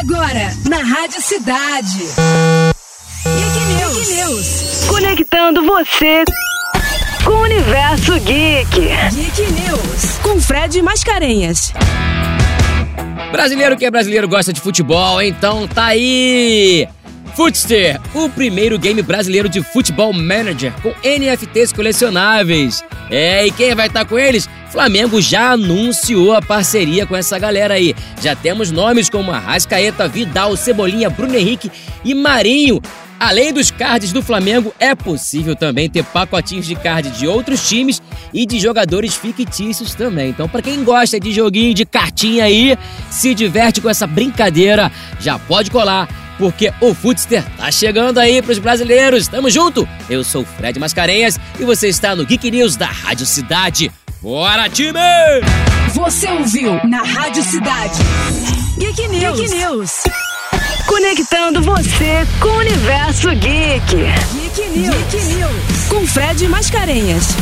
Agora, na Rádio Cidade. Geek News. Geek News. Conectando você com o universo geek. Geek News. Com Fred Mascarenhas. Brasileiro que é brasileiro gosta de futebol, então tá aí! Footster, o primeiro game brasileiro de futebol manager com NFTs colecionáveis. É, e quem vai estar com eles? Flamengo já anunciou a parceria com essa galera aí. Já temos nomes como Arrascaeta, Vidal, Cebolinha, Bruno Henrique e Marinho. Além dos cards do Flamengo, é possível também ter pacotinhos de card de outros times e de jogadores fictícios também. Então, para quem gosta de joguinho de cartinha aí, se diverte com essa brincadeira, já pode colar porque o Footster tá chegando aí pros brasileiros. Tamo junto! Eu sou Fred Mascarenhas e você está no Geek News da Rádio Cidade. Bora, time! Você ouviu na Rádio Cidade. Geek News. Geek News. Conectando você com o universo geek. Geek News. Geek News. Com Fred Mascarenhas.